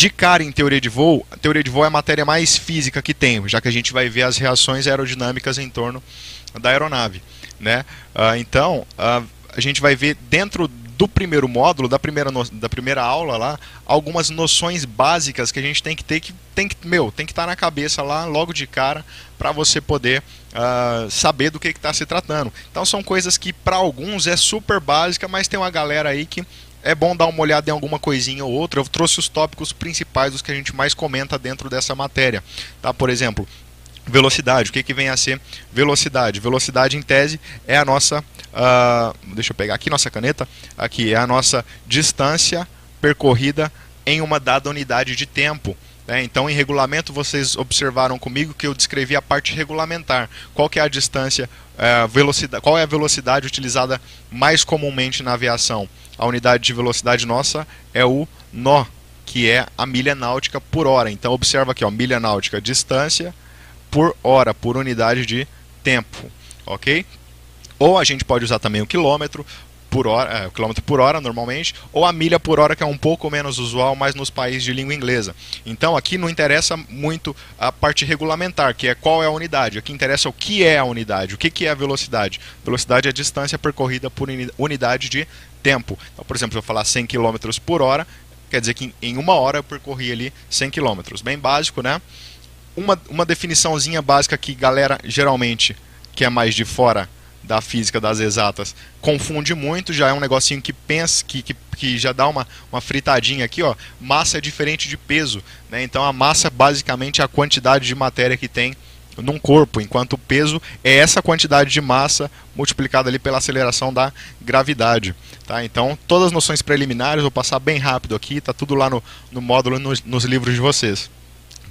de cara em teoria de voo, a teoria de voo é a matéria mais física que tem, já que a gente vai ver as reações aerodinâmicas em torno da aeronave. Né? Uh, então, uh, a gente vai ver dentro do primeiro módulo, da primeira, no, da primeira aula lá, algumas noções básicas que a gente tem que ter que tem que meu tem que estar tá na cabeça lá logo de cara para você poder uh, saber do que está se tratando. Então são coisas que para alguns é super básica, mas tem uma galera aí que é bom dar uma olhada em alguma coisinha ou outra. Eu trouxe os tópicos principais dos que a gente mais comenta dentro dessa matéria. Tá? Por exemplo, velocidade. O que, que vem a ser velocidade? Velocidade, em tese, é a nossa. Uh, deixa eu pegar aqui nossa caneta. Aqui é a nossa distância percorrida em uma dada unidade de tempo. Né? Então, em regulamento, vocês observaram comigo que eu descrevi a parte regulamentar. Qual que é a distância, uh, velocidade, qual é a velocidade utilizada mais comumente na aviação? A unidade de velocidade nossa é o nó, que é a milha náutica por hora. Então, observa aqui, ó, milha náutica, distância por hora, por unidade de tempo, ok? Ou a gente pode usar também o quilômetro por hora, é, quilômetro por hora normalmente, ou a milha por hora que é um pouco menos usual, mas nos países de língua inglesa. Então aqui não interessa muito a parte regulamentar, que é qual é a unidade. Aqui interessa o que é a unidade, o que, que é a velocidade. Velocidade é a distância percorrida por unidade de tempo. Então, por exemplo, se eu falar 100 km por hora, quer dizer que em uma hora eu percorri ali 100 km. Bem básico, né? uma, uma definiçãozinha básica que galera geralmente que é mais de fora da física das exatas confunde muito, já é um negocinho que pensa, que, que, que já dá uma, uma fritadinha aqui, ó. Massa é diferente de peso, né? Então a massa basicamente é a quantidade de matéria que tem num corpo, enquanto o peso é essa quantidade de massa multiplicada ali pela aceleração da gravidade. Tá? Então, todas as noções preliminares, vou passar bem rápido aqui, tá tudo lá no, no módulo nos, nos livros de vocês.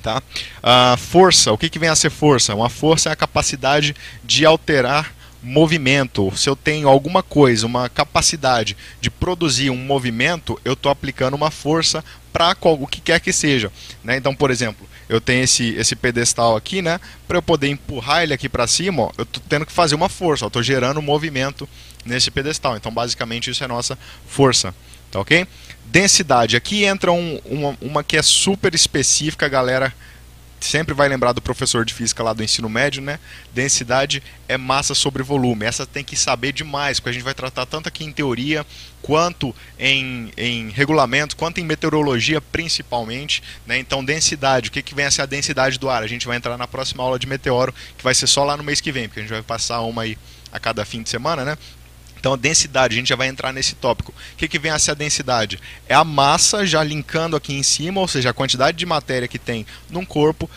Tá? A força, o que, que vem a ser força? Uma força é a capacidade de alterar movimento. Se eu tenho alguma coisa, uma capacidade de produzir um movimento, eu estou aplicando uma força para o que quer que seja. Né? Então, por exemplo, eu tenho esse, esse pedestal aqui, né? Para eu poder empurrar ele aqui para cima, ó, eu estou tendo que fazer uma força, estou gerando um movimento nesse pedestal. Então, basicamente, isso é nossa força. Tá ok? Densidade. Aqui entra um, uma, uma que é super específica, galera sempre vai lembrar do professor de física lá do ensino médio, né? Densidade é massa sobre volume. Essa tem que saber demais, porque a gente vai tratar tanto aqui em teoria, quanto em, em regulamento, quanto em meteorologia principalmente. Né? Então, densidade, o que, que vem a ser a densidade do ar? A gente vai entrar na próxima aula de meteoro, que vai ser só lá no mês que vem, porque a gente vai passar uma aí a cada fim de semana, né? Então, a densidade, a gente já vai entrar nesse tópico. O que, que vem a ser a densidade? É a massa já linkando aqui em cima, ou seja, a quantidade de matéria que tem num corpo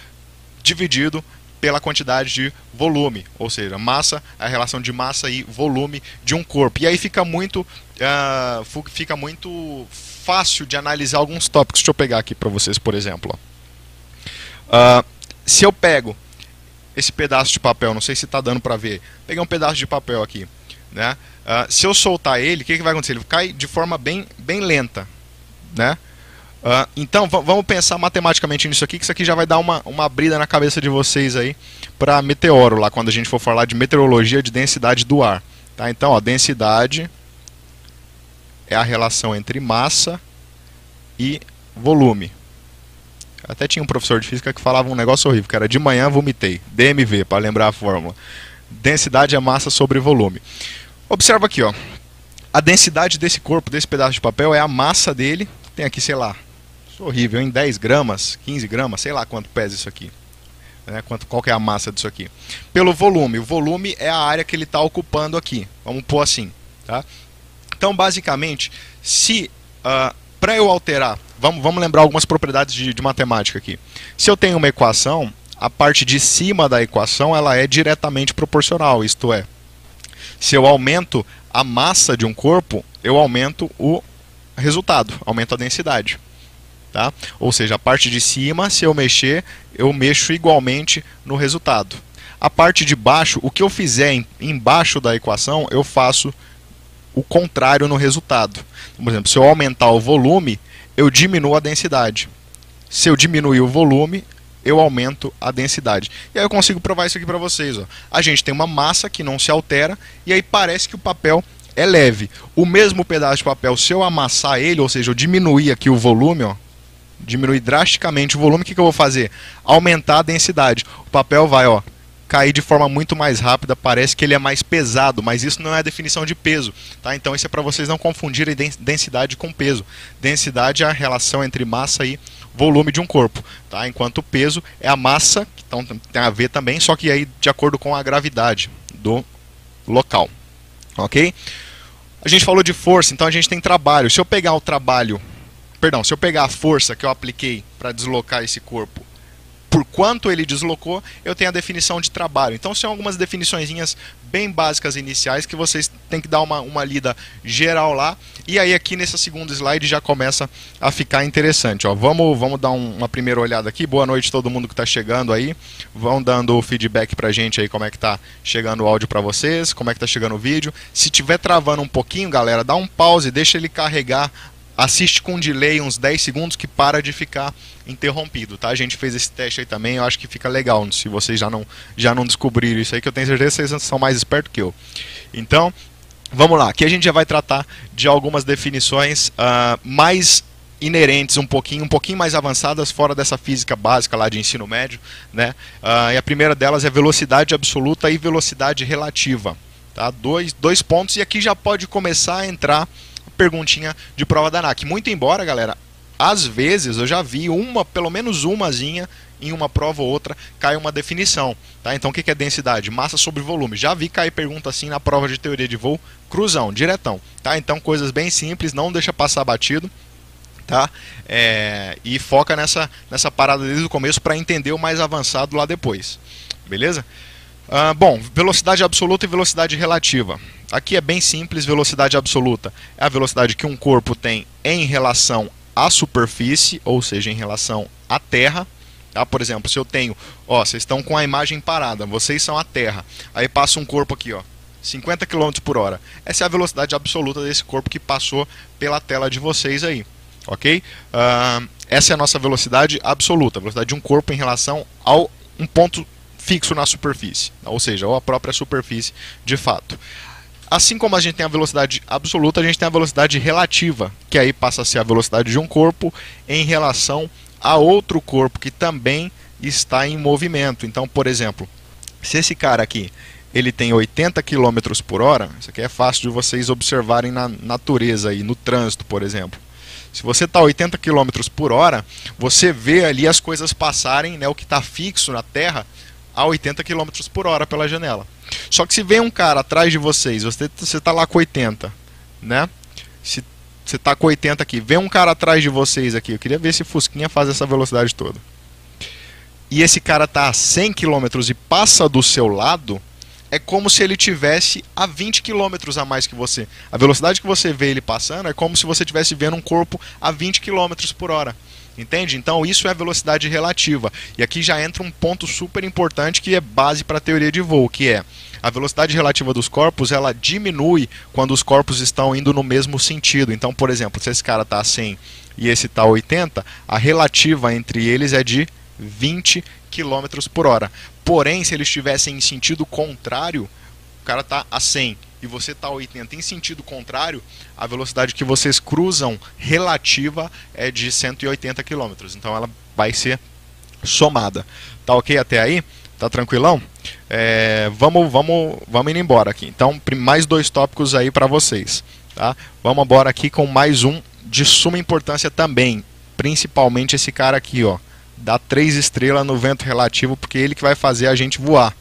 dividido pela quantidade de volume, ou seja, massa, a relação de massa e volume de um corpo. E aí fica muito, uh, fica muito fácil de analisar alguns tópicos. Deixa eu pegar aqui para vocês, por exemplo. Uh, se eu pego esse pedaço de papel, não sei se está dando para ver, peguei um pedaço de papel aqui, né? Uh, se eu soltar ele, o que, que vai acontecer? Ele cai de forma bem, bem lenta. Né? Uh, então vamos pensar matematicamente nisso aqui, que isso aqui já vai dar uma, uma abrida na cabeça de vocês aí para meteoro, lá quando a gente for falar de meteorologia de densidade do ar. Tá? Então, ó, densidade é a relação entre massa e volume. Até tinha um professor de física que falava um negócio horrível, que era de manhã vomitei. DMV, para lembrar a fórmula. Densidade é massa sobre volume. Observa aqui, ó. A densidade desse corpo, desse pedaço de papel, é a massa dele. Tem aqui, sei lá, isso é horrível, em 10 gramas, 15 gramas, sei lá quanto pesa isso aqui. Né? Quanto, qual que é a massa disso aqui? Pelo volume. O volume é a área que ele está ocupando aqui. Vamos pôr assim. Tá? Então, basicamente, se uh, ah, para eu alterar, vamos, vamos lembrar algumas propriedades de, de matemática aqui. Se eu tenho uma equação, a parte de cima da equação ela é diretamente proporcional, isto é, se eu aumento a massa de um corpo, eu aumento o resultado, aumento a densidade. Tá? Ou seja, a parte de cima, se eu mexer, eu mexo igualmente no resultado. A parte de baixo, o que eu fizer em, embaixo da equação, eu faço o contrário no resultado. Por exemplo, se eu aumentar o volume, eu diminuo a densidade. Se eu diminuir o volume, eu aumento a densidade. E aí eu consigo provar isso aqui para vocês. Ó. A gente tem uma massa que não se altera e aí parece que o papel é leve. O mesmo pedaço de papel, se eu amassar ele, ou seja, eu diminuir aqui o volume, ó, diminuir drasticamente o volume, o que, que eu vou fazer? Aumentar a densidade. O papel vai, ó, cair de forma muito mais rápida, parece que ele é mais pesado, mas isso não é a definição de peso, tá? Então isso é para vocês não confundirem densidade com peso. Densidade é a relação entre massa e volume de um corpo, tá? Enquanto peso é a massa, então tem a ver também, só que aí de acordo com a gravidade do local, ok? A gente falou de força, então a gente tem trabalho. Se eu pegar o trabalho, perdão, se eu pegar a força que eu apliquei para deslocar esse corpo por quanto ele deslocou, eu tenho a definição de trabalho. Então são algumas definições bem básicas iniciais que vocês têm que dar uma, uma lida geral lá. E aí aqui nesse segundo slide já começa a ficar interessante. Ó. Vamos, vamos dar um, uma primeira olhada aqui. Boa noite todo mundo que está chegando aí. Vão dando feedback para a gente aí como é que está chegando o áudio para vocês, como é que está chegando o vídeo. Se tiver travando um pouquinho, galera, dá um pause, deixa ele carregar assiste com delay uns 10 segundos que para de ficar interrompido, tá? A gente fez esse teste aí também, eu acho que fica legal, se vocês já não, já não descobriram isso aí, que eu tenho certeza que vocês são mais espertos que eu. Então, vamos lá, aqui a gente já vai tratar de algumas definições uh, mais inerentes um pouquinho, um pouquinho mais avançadas fora dessa física básica lá de ensino médio, né? Uh, e a primeira delas é velocidade absoluta e velocidade relativa, tá? Dois, dois pontos e aqui já pode começar a entrar perguntinha de prova da ANAC. Muito embora, galera, às vezes eu já vi uma, pelo menos umazinha, em uma prova ou outra, cai uma definição. Tá? Então o que é densidade? Massa sobre volume. Já vi cair pergunta assim na prova de teoria de voo, cruzão, diretão. Tá? Então coisas bem simples, não deixa passar batido. Tá? É, e foca nessa, nessa parada desde o começo para entender o mais avançado lá depois. Beleza? Uh, bom, velocidade absoluta e velocidade relativa. Aqui é bem simples, velocidade absoluta é a velocidade que um corpo tem em relação à superfície, ou seja, em relação à Terra. Tá? Por exemplo, se eu tenho, ó, vocês estão com a imagem parada, vocês são a Terra, aí passa um corpo aqui, ó, 50 km por hora. Essa é a velocidade absoluta desse corpo que passou pela tela de vocês aí, ok? Uh, essa é a nossa velocidade absoluta, a velocidade de um corpo em relação ao um ponto fixo na superfície, ou seja, ou a própria superfície de fato. Assim como a gente tem a velocidade absoluta, a gente tem a velocidade relativa, que aí passa a ser a velocidade de um corpo em relação a outro corpo que também está em movimento. Então, por exemplo, se esse cara aqui ele tem 80 km por hora, isso aqui é fácil de vocês observarem na natureza aí, no trânsito, por exemplo. Se você está 80 km por hora, você vê ali as coisas passarem, né, o que está fixo na Terra, a 80 km por hora pela janela. Só que se vem um cara atrás de vocês, você está lá com 80, né? Se você está com 80 aqui, vem um cara atrás de vocês aqui, eu queria ver se Fusquinha faz essa velocidade toda. E esse cara está a 100 km e passa do seu lado, é como se ele tivesse a 20 km a mais que você. A velocidade que você vê ele passando é como se você estivesse vendo um corpo a 20 km por hora. Entende? Então isso é a velocidade relativa. E aqui já entra um ponto super importante que é base para a teoria de voo, que é a velocidade relativa dos corpos, ela diminui quando os corpos estão indo no mesmo sentido. Então, por exemplo, se esse cara está a 100 e esse está a 80, a relativa entre eles é de 20 km por hora. Porém, se eles estivessem em sentido contrário, o cara está a 100 e você está a 80 em sentido contrário, a velocidade que vocês cruzam relativa é de 180 km. Então ela vai ser somada. Tá ok até aí? Tá tranquilão? É, vamos, vamos, vamos indo embora aqui. Então, mais dois tópicos aí para vocês. Tá? Vamos embora aqui com mais um de suma importância também. Principalmente esse cara aqui, ó. Dá três estrelas no vento relativo, porque é ele que vai fazer a gente voar.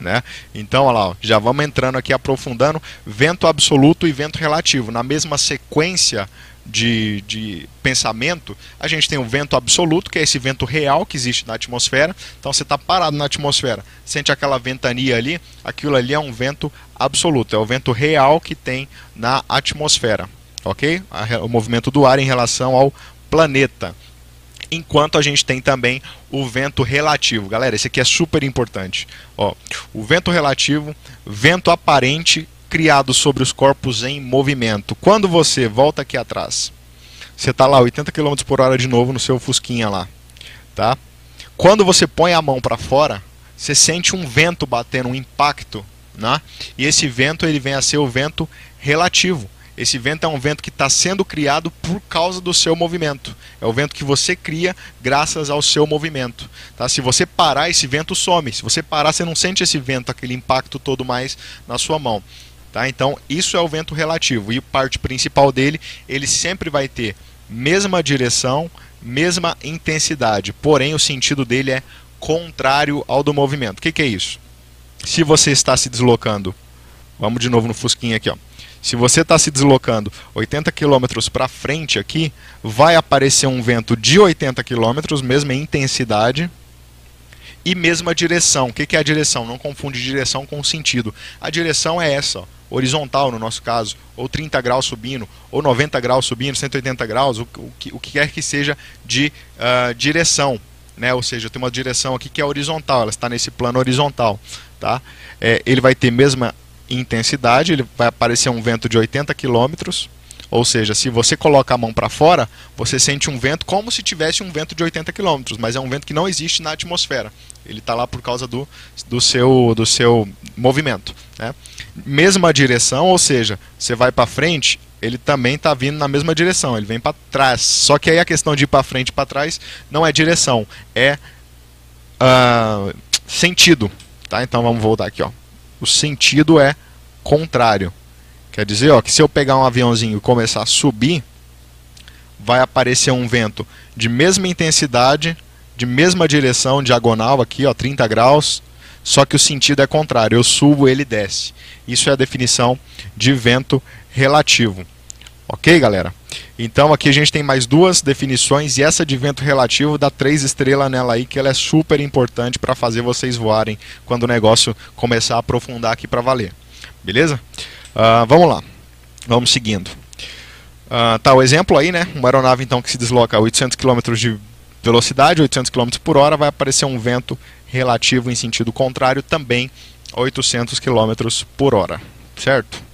Né? Então, olha lá, já vamos entrando aqui aprofundando vento absoluto e vento relativo. Na mesma sequência de, de pensamento, a gente tem o vento absoluto, que é esse vento real que existe na atmosfera. Então você está parado na atmosfera, sente aquela ventania ali, aquilo ali é um vento absoluto, é o vento real que tem na atmosfera. Ok? O movimento do ar em relação ao planeta enquanto a gente tem também o vento relativo. Galera, esse aqui é super importante. Ó, o vento relativo, vento aparente criado sobre os corpos em movimento. Quando você volta aqui atrás, você está lá 80 km por hora de novo no seu fusquinha lá, tá? Quando você põe a mão para fora, você sente um vento batendo, um impacto, né? E esse vento ele vem a ser o vento relativo Esse vento é um vento que está sendo criado por causa do seu movimento. É o vento que você cria graças ao seu movimento. Tá? Se você parar, esse vento some. Se você parar, você não sente esse vento, aquele impacto todo mais na sua mão. Tá? Então, isso é o vento relativo. E parte principal dele, ele sempre vai ter mesma direção, mesma intensidade. Porém, o sentido dele é contrário ao do movimento. O que, que é isso? Se você está se deslocando, vamos de novo no fusquinha aqui, ó. Se você está se deslocando 80 km para frente aqui, vai aparecer um vento de 80 km, mesma intensidade e mesma direção. O que é a direção? Não confunde direção com sentido. A direção é essa, ó, horizontal no nosso caso, ou 30 graus subindo, ou 90 graus subindo, 180 graus, o, o, que, o que quer que seja de uh, direção. Né? Ou seja, tem uma direção aqui que é horizontal, ela está nesse plano horizontal. Tá? É, ele vai ter mesma intensidade, ele vai aparecer um vento de 80 km, ou seja, se você coloca a mão para fora, você sente um vento como se tivesse um vento de 80 km, mas é um vento que não existe na atmosfera. Ele está lá por causa do, do, seu, do seu movimento. Né? Mesma direção, ou seja, você vai para frente, ele também está vindo na mesma direção, ele vem para trás. Só que aí a questão de ir para frente e para trás não é direção, é uh, sentido. Tá? Então vamos voltar aqui. Ó o sentido é contrário. Quer dizer, ó, que se eu pegar um aviãozinho e começar a subir, vai aparecer um vento de mesma intensidade, de mesma direção, diagonal aqui, ó, 30 graus, só que o sentido é contrário. Eu subo, ele desce. Isso é a definição de vento relativo. Ok, galera? Então aqui a gente tem mais duas definições e essa de vento relativo dá três estrelas nela aí, que ela é super importante para fazer vocês voarem quando o negócio começar a aprofundar aqui para valer. Beleza? Uh, vamos lá. Vamos seguindo. Uh, tá o exemplo aí, né? Uma aeronave então que se desloca a 800 km de velocidade, 800 km por hora, vai aparecer um vento relativo em sentido contrário também a 800 km por hora. Certo?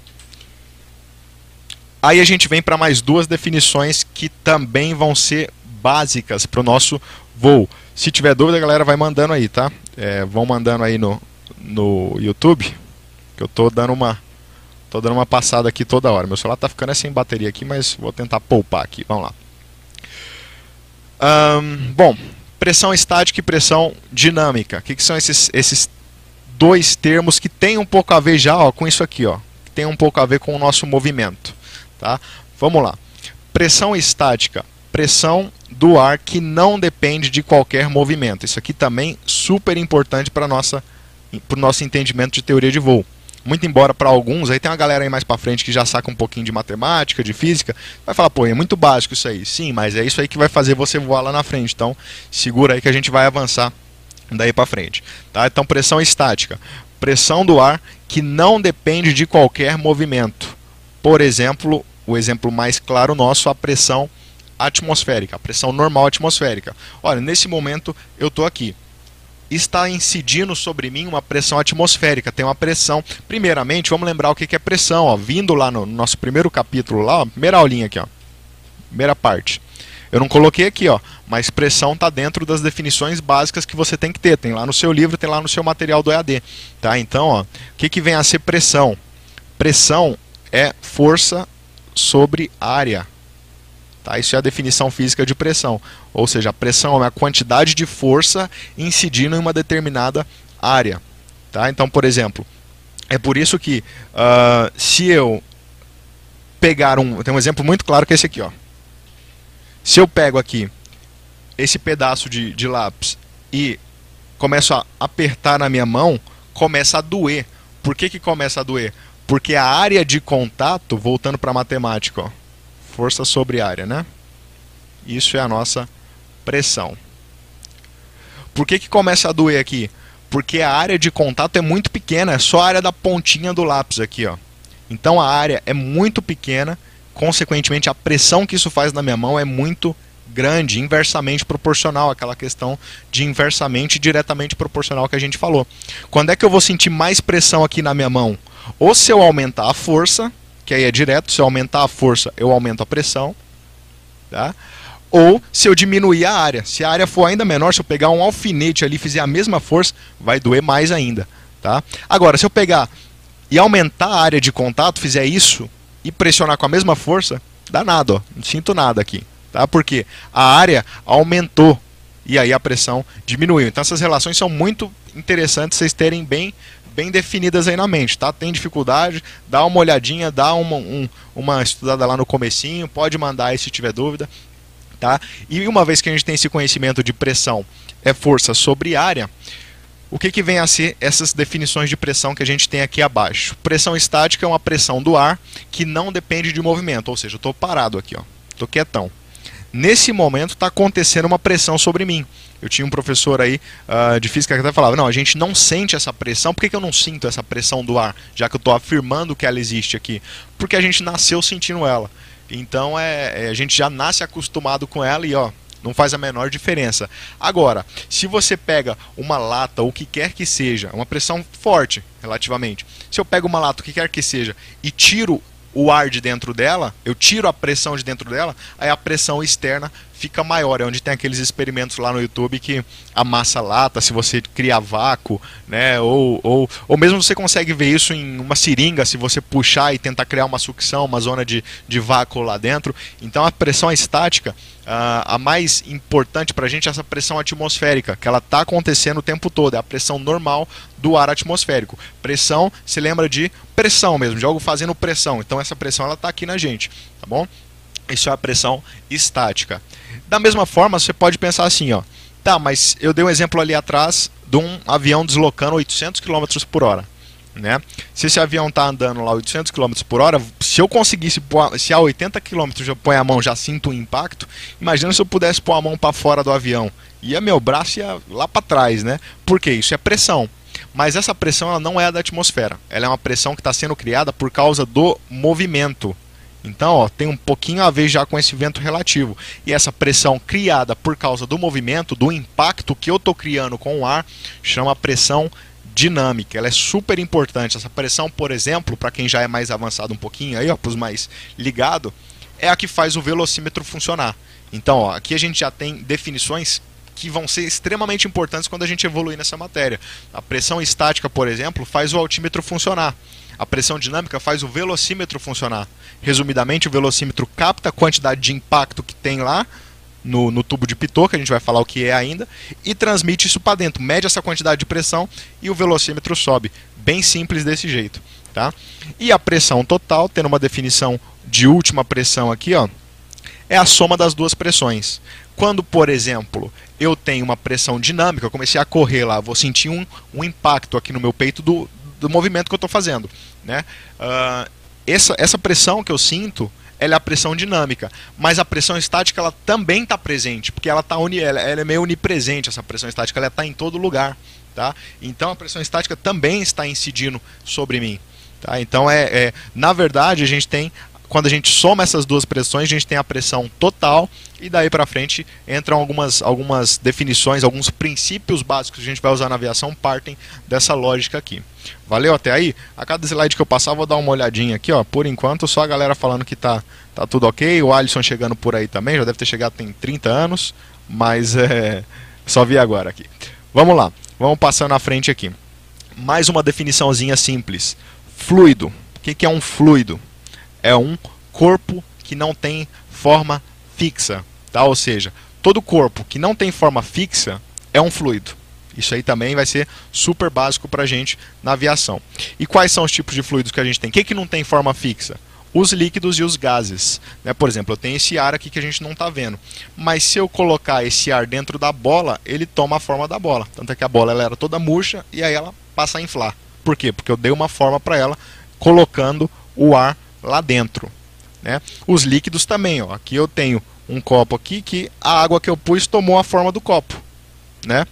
Aí a gente vem para mais duas definições que também vão ser básicas para o nosso voo. Se tiver dúvida, galera, vai mandando aí, tá? É, vão mandando aí no, no YouTube, que eu tô dando uma tô dando uma passada aqui toda hora. Meu celular tá ficando sem bateria aqui, mas vou tentar poupar aqui. Vamos lá. Um, bom, pressão estática e pressão dinâmica. O que, que são esses, esses dois termos que tem um pouco a ver já ó, com isso aqui, ó? Que tem um pouco a ver com o nosso movimento. Tá? Vamos lá. Pressão estática, pressão do ar que não depende de qualquer movimento. Isso aqui também super importante para nossa para o nosso entendimento de teoria de voo. Muito embora para alguns, aí tem uma galera aí mais para frente que já saca um pouquinho de matemática, de física, vai falar, pô, é muito básico isso aí. Sim, mas é isso aí que vai fazer você voar lá na frente. Então, segura aí que a gente vai avançar daí para frente. Tá? Então, pressão estática, pressão do ar que não depende de qualquer movimento. Por exemplo, o exemplo mais claro nosso, a pressão atmosférica, a pressão normal atmosférica. Olha, nesse momento eu estou aqui. Está incidindo sobre mim uma pressão atmosférica, tem uma pressão. Primeiramente, vamos lembrar o que é pressão. Ó. Vindo lá no nosso primeiro capítulo, lá, ó, primeira aulinha aqui, ó, primeira parte. Eu não coloquei aqui, ó, mas pressão está dentro das definições básicas que você tem que ter. Tem lá no seu livro, tem lá no seu material do EAD. Tá? Então, ó, o que, que vem a ser pressão? Pressão é força sobre área. Tá? Isso é a definição física de pressão. Ou seja, a pressão é a quantidade de força incidindo em uma determinada área. Tá? Então, por exemplo, é por isso que uh, se eu pegar um. Tem um exemplo muito claro que é esse aqui. Ó. Se eu pego aqui esse pedaço de, de lápis e começo a apertar na minha mão, começa a doer. Por que, que começa a doer? Porque a área de contato, voltando para a matemática, ó, força sobre área, né? Isso é a nossa pressão. Por que, que começa a doer aqui? Porque a área de contato é muito pequena, é só a área da pontinha do lápis aqui, ó. Então a área é muito pequena, consequentemente a pressão que isso faz na minha mão é muito grande, inversamente proporcional, aquela questão de inversamente diretamente proporcional que a gente falou. Quando é que eu vou sentir mais pressão aqui na minha mão? Ou se eu aumentar a força, que aí é direto, se eu aumentar a força, eu aumento a pressão, tá? Ou se eu diminuir a área. Se a área for ainda menor, se eu pegar um alfinete ali e fizer a mesma força, vai doer mais ainda, tá? Agora, se eu pegar e aumentar a área de contato, fizer isso e pressionar com a mesma força, dá nada, ó, não sinto nada aqui. Tá? Porque a área aumentou e aí a pressão diminuiu. Então essas relações são muito interessantes vocês terem bem bem definidas aí na mente, tá? Tem dificuldade, dá uma olhadinha, dá uma, um, uma estudada lá no comecinho, pode mandar aí se tiver dúvida, tá? E uma vez que a gente tem esse conhecimento de pressão é força sobre área, o que, que vem a ser essas definições de pressão que a gente tem aqui abaixo? Pressão estática é uma pressão do ar que não depende de movimento, ou seja, eu estou parado aqui, ó, estou quietão. Nesse momento está acontecendo uma pressão sobre mim. Eu tinha um professor aí uh, de física que até falava: não, a gente não sente essa pressão. Por que, que eu não sinto essa pressão do ar, já que eu estou afirmando que ela existe aqui? Porque a gente nasceu sentindo ela. Então é, é, a gente já nasce acostumado com ela e ó, não faz a menor diferença. Agora, se você pega uma lata, ou o que quer que seja, uma pressão forte relativamente, se eu pego uma lata, o que quer que seja, e tiro o ar de dentro dela, eu tiro a pressão de dentro dela, aí a pressão externa fica maior. É onde tem aqueles experimentos lá no YouTube que amassa lata, se você cria vácuo, né? Ou, ou, ou mesmo você consegue ver isso em uma seringa, se você puxar e tentar criar uma sucção, uma zona de, de vácuo lá dentro. Então a pressão estática, Uh, a mais importante para a gente é essa pressão atmosférica, que ela está acontecendo o tempo todo, é a pressão normal do ar atmosférico. Pressão, se lembra de pressão mesmo, de algo fazendo pressão. Então essa pressão ela está aqui na gente, tá bom? Isso é a pressão estática. Da mesma forma, você pode pensar assim, ó. Tá, mas eu dei um exemplo ali atrás de um avião deslocando 800 km por hora. Né? Se esse avião está andando lá 800 km por hora, se eu conseguisse pôr, se a 80 km eu põe a mão já sinto um impacto, imagina se eu pudesse pôr a mão para fora do avião. Ia meu braço ia lá para trás, né? Porque isso é pressão. Mas essa pressão ela não é da atmosfera. Ela é uma pressão que está sendo criada por causa do movimento. Então, ó, tem um pouquinho a ver já com esse vento relativo. E essa pressão criada por causa do movimento, do impacto que eu estou criando com o ar, chama pressão dinâmica. Ela é super importante. Essa pressão, por exemplo, para quem já é mais avançado um pouquinho, aí, para os mais ligado, é a que faz o velocímetro funcionar. Então, ó, aqui a gente já tem definições que vão ser extremamente importantes quando a gente evoluir nessa matéria. A pressão estática, por exemplo, faz o altímetro funcionar. A pressão dinâmica faz o velocímetro funcionar. Resumidamente, o velocímetro capta a quantidade de impacto que tem lá no, no, tubo de Pitot, que a gente vai falar o que é ainda, e transmite isso para dentro, mede essa quantidade de pressão e o velocímetro sobe. Bem simples desse jeito. Tá? E a pressão total, tendo uma definição de última pressão aqui, ó, é a soma das duas pressões. Quando, por exemplo, eu tenho uma pressão dinâmica, eu comecei a correr lá, vou sentir um, um impacto aqui no meu peito do, do movimento que eu estou fazendo. Né? Uh, essa, essa pressão que eu sinto ela é a pressão dinâmica. Mas a pressão estática ela também está presente, porque ela, tá uni, ela, ela, é meio onipresente, essa pressão estática ela está em todo lugar. Tá? Então a pressão estática também está incidindo sobre mim. Tá? Então é, é, na verdade a gente tem quando a gente soma essas duas pressões, a gente tem a pressão total e daí para frente entram algumas, algumas definições, alguns princípios básicos que a gente vai usar na aviação partem dessa lógica aqui. Valeu até aí? A cada slide que eu passar, vou dar uma olhadinha aqui, ó. Por enquanto, só a galera falando que tá, tá tudo ok. O Alisson chegando por aí também, já deve ter chegado tem 30 anos, mas é, só vi agora aqui. Vamos lá, vamos passando na frente aqui. Mais uma definiçãozinha simples. Fluido. O que, que é um fluido? É um corpo que não tem forma fixa, tá? Ou seja, todo corpo que não tem forma fixa é um fluido. Isso aí também vai ser super básico para a gente na aviação. E quais são os tipos de fluidos que a gente tem? O que, que não tem forma fixa? Os líquidos e os gases. Né? Por exemplo, eu tenho esse ar aqui que a gente não está vendo. Mas se eu colocar esse ar dentro da bola, ele toma a forma da bola. Tanto é que a bola ela era toda murcha e aí ela passa a inflar. Por quê? Porque eu dei uma forma para ela colocando o ar lá dentro. Né? Os líquidos também, ó. aqui eu tenho um copo aqui que a água que eu pus tomou a forma do copo. Né?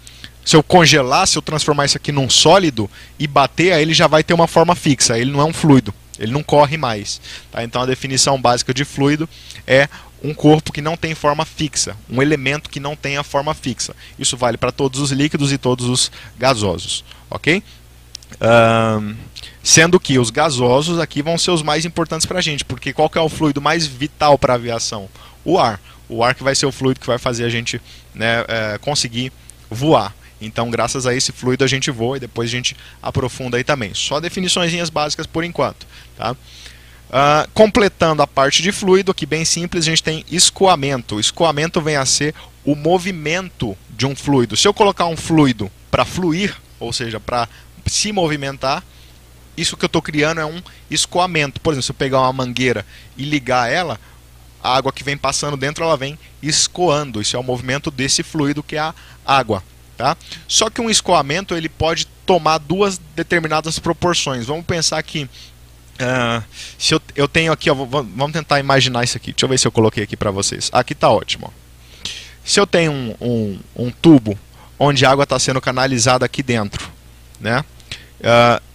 Se eu congelar, se eu transformar isso aqui num sólido e bater, aí ele já vai ter uma forma fixa, ele não é um fluido, ele não corre mais. Tá? Então a definição básica de fluido é um corpo que não tem forma fixa, um elemento que não tem a forma fixa. Isso vale para todos os líquidos e todos os gasosos. Ok? Um, Sendo que os gasosos aqui vão ser os mais importantes para a gente, porque qual é o fluido mais vital para a aviação? O ar. O ar que vai ser o fluido que vai fazer a gente né, é, conseguir voar. Então, graças a esse fluido a gente voa e depois a gente aprofunda aí também. Só definições básicas por enquanto. Tá? Uh, completando a parte de fluido, aqui bem simples, a gente tem escoamento. Escoamento vem a ser o movimento de um fluido. Se eu colocar um fluido para fluir, ou seja, para se movimentar, isso que eu estou criando é um escoamento. Por exemplo, se eu pegar uma mangueira e ligar ela, a água que vem passando dentro ela vem escoando. Isso é o movimento desse fluido que é a água. Tá? Só que um escoamento ele pode tomar duas determinadas proporções. Vamos pensar que uh, se eu, eu tenho aqui, ó, vamos tentar imaginar isso aqui. Deixa eu ver se eu coloquei aqui para vocês. Aqui está ótimo. Se eu tenho um, um, um tubo onde a água está sendo canalizada aqui dentro, né? Uh,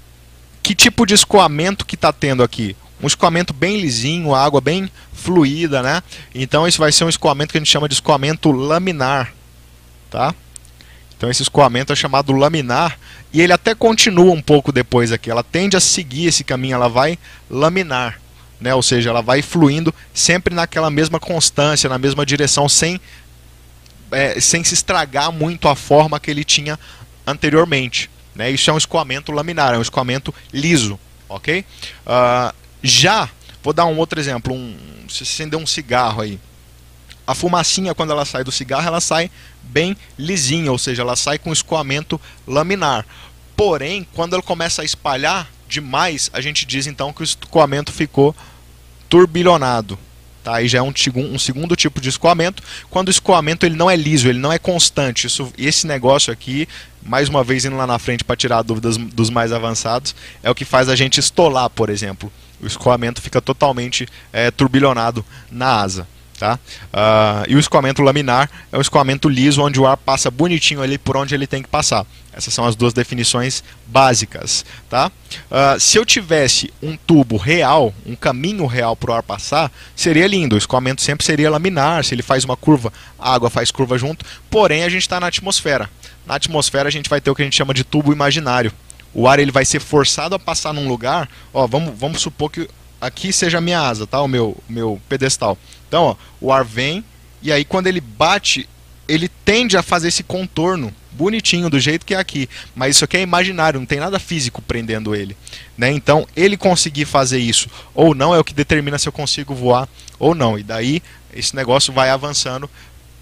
que tipo de escoamento que está tendo aqui? Um escoamento bem lisinho, água bem fluida, né? Então esse vai ser um escoamento que a gente chama de escoamento laminar, tá? Então esse escoamento é chamado laminar e ele até continua um pouco depois aqui. Ela tende a seguir esse caminho, ela vai laminar, né? Ou seja, ela vai fluindo sempre naquela mesma constância, na mesma direção, sem é, sem se estragar muito a forma que ele tinha anteriormente. Né? Isso é um escoamento laminar, é um escoamento liso, ok? Uh, já vou dar um outro exemplo. Um, se acender um cigarro aí, a fumacinha, quando ela sai do cigarro, ela sai bem lisinha, ou seja, ela sai com escoamento laminar. Porém, quando ela começa a espalhar demais, a gente diz então que o escoamento ficou turbilhonado. Tá? Aí já é um, um, segundo tipo de escoamento, quando o escoamento ele não é liso, ele não é constante. Isso, esse negócio aqui, mais uma vez indo lá na frente para tirar dúvidas dos mais avançados, é o que faz a gente estolar, por exemplo. O escoamento fica totalmente é, turbilhonado na asa. Tá? Uh, e o escoamento laminar é um escoamento liso onde o ar passa bonitinho ali por onde ele tem que passar. Essas são as duas definições básicas. Tá? Uh, se eu tivesse um tubo real, um caminho real para o ar passar, seria lindo. O escoamento sempre seria laminar. Se ele faz uma curva, a água faz curva junto. Porém, a gente está na atmosfera. Na atmosfera, a gente vai ter o que a gente chama de tubo imaginário. O ar ele vai ser forçado a passar num lugar. Ó, vamos, vamos supor que aqui seja a minha asa, tá? o meu, meu pedestal. Então, ó, o ar vem e aí quando ele bate, ele tende a fazer esse contorno bonitinho do jeito que é aqui, mas isso aqui é imaginário, não tem nada físico prendendo ele, né? Então, ele conseguir fazer isso ou não é o que determina se eu consigo voar ou não. E daí esse negócio vai avançando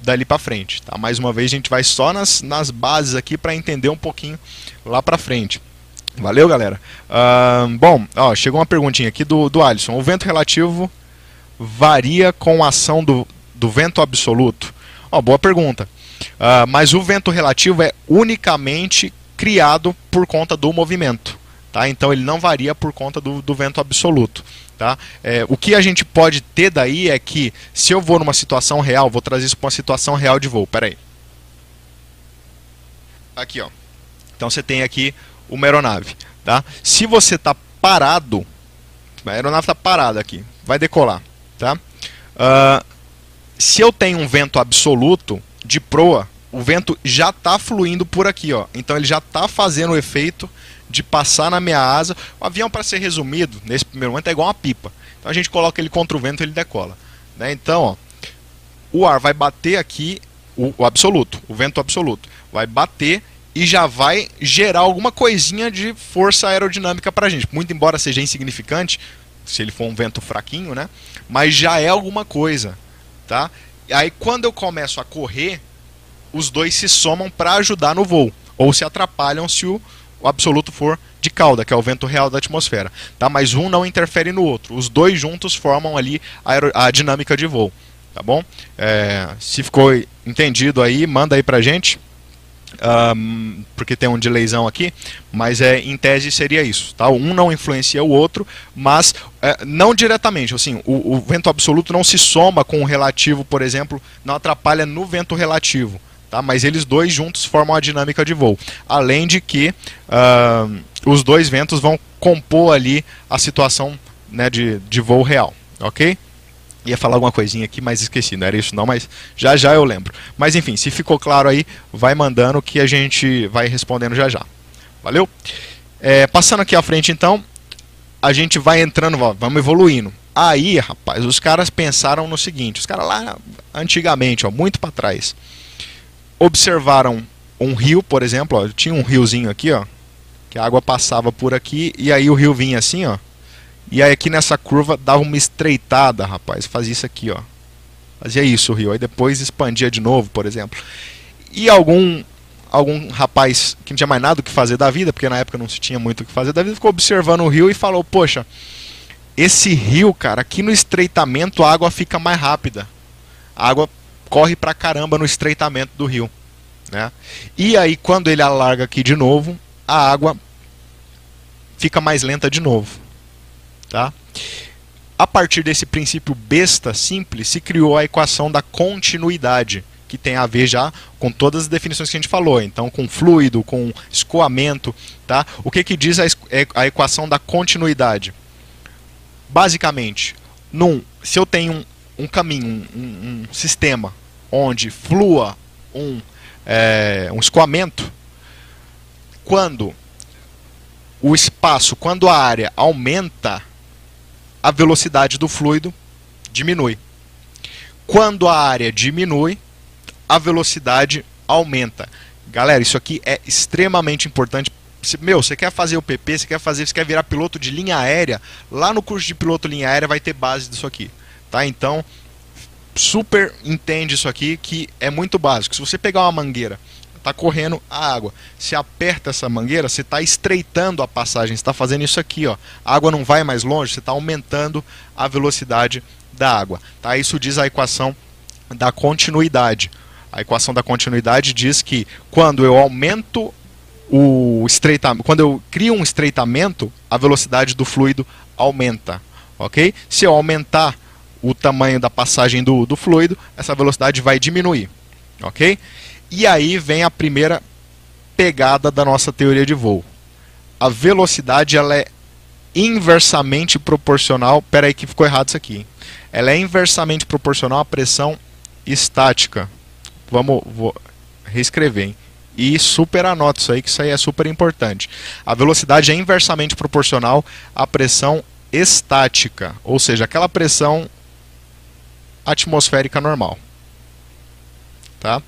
dali para frente, tá? Mais uma vez a gente vai só nas, nas bases aqui para entender um pouquinho lá para frente. Valeu, galera. Uh, bom, ó, chegou uma perguntinha aqui do, do Alisson. O vento relativo varia com a ação do, do vento absoluto? Ó, boa pergunta. Uh, mas o vento relativo é unicamente criado por conta do movimento. Tá? Então ele não varia por conta do, do vento absoluto. Tá? É, o que a gente pode ter daí é que se eu vou numa situação real, vou trazer isso para uma situação real de voo. Pera aí. Aqui, ó. Então você tem aqui uma aeronave. Tá? Se você está parado, a aeronave está parada aqui, vai decolar. Tá? Uh, se eu tenho um vento absoluto de proa, o vento já está fluindo por aqui. Ó. Então ele já está fazendo o efeito de passar na minha asa. O avião, para ser resumido, nesse primeiro momento, é igual uma pipa. Então a gente coloca ele contra o vento e ele decola. Né? Então, ó, o ar vai bater aqui, o, o absoluto, o vento absoluto, vai bater e já vai gerar alguma coisinha de força aerodinâmica para a gente. Muito embora seja insignificante, se ele for um vento fraquinho, né? Mas já é alguma coisa, tá? E aí quando eu começo a correr, os dois se somam para ajudar no voo, ou se atrapalham se o, o absoluto for de cauda, que é o vento real da atmosfera, tá? Mas um não interfere no outro. Os dois juntos formam ali a, a dinâmica de voo, tá bom? É, se ficou entendido aí, manda aí pra gente um, porque tem um delayzão aqui, mas é, em tese seria isso. Tá? Um não influencia o outro, mas é, não diretamente. Assim, o, o, vento absoluto não se soma com o relativo, por exemplo, não atrapalha no vento relativo. Tá? Mas eles dois juntos formam a dinâmica de voo. Além de que os dois ventos vão compor ali a situação né, de, de voo real. Ok? Ia falar alguma coisinha aqui, mas esqueci, não era isso não, mas já já eu lembro. Mas enfim, se ficou claro aí, vai mandando que a gente vai respondendo já já. Valeu? É, passando aqui à frente então, a gente vai entrando, vamos evoluindo. Aí, rapaz, os caras pensaram no seguinte, os caras lá antigamente, ó, muito para trás, observaram um rio, por exemplo, ó, tinha um riozinho aqui, ó, que a água passava por aqui e aí o rio vinha assim, ó, E aí aqui nessa curva dava uma estreitada, rapaz. Fazia isso aqui, ó. Fazia isso rio. Aí depois expandia de novo, por exemplo. E algum algum rapaz que não tinha mais nada o que fazer da vida, porque na época não se tinha muito o que fazer da vida, ficou observando o rio e falou: "Poxa, esse rio, cara, aqui no estreitamento a água fica mais rápida. A água corre pra caramba no estreitamento do rio, né? E aí quando ele alarga aqui de novo, a água fica mais lenta de novo, tá? A partir desse princípio besta simples, se criou a equação da continuidade que tem a ver já com todas as definições que a gente falou. Então, com fluido, com escoamento, tá? O que, que diz a, é, equação da continuidade? Basicamente, num, se eu tenho um, um caminho, um, um, um, sistema onde flua um, é, um escoamento, quando o espaço, quando a área aumenta, a velocidade do fluido diminui. Quando a área diminui, a velocidade aumenta. Galera, isso aqui é extremamente importante. Meu, você quer fazer o PP, você quer fazer, você quer virar piloto de linha aérea, lá no curso de piloto linha aérea vai ter base disso aqui, tá? Então, super entende isso aqui que é muito básico. Se você pegar uma mangueira, está correndo a água, se aperta essa mangueira, você está estreitando a passagem, está fazendo isso aqui, ó. A água não vai mais longe, você está aumentando a velocidade da água, tá? Isso diz a equação da continuidade. A equação da continuidade diz que quando eu aumento o estreitamento, quando eu crio um estreitamento, a velocidade do fluido aumenta, ok? Se eu aumentar o tamanho da passagem do, do fluido, essa velocidade vai diminuir, ok? E aí vem a primeira pegada da nossa teoria de voo. A velocidade ela é inversamente proporcional. Pera aí que ficou errado isso aqui. Ela é inversamente proporcional à pressão estática. Vamos vou reescrever, hein? E super anota isso aí, que isso aí é super importante. A velocidade é inversamente proporcional à pressão estática, ou seja, aquela pressão atmosférica normal. Tá?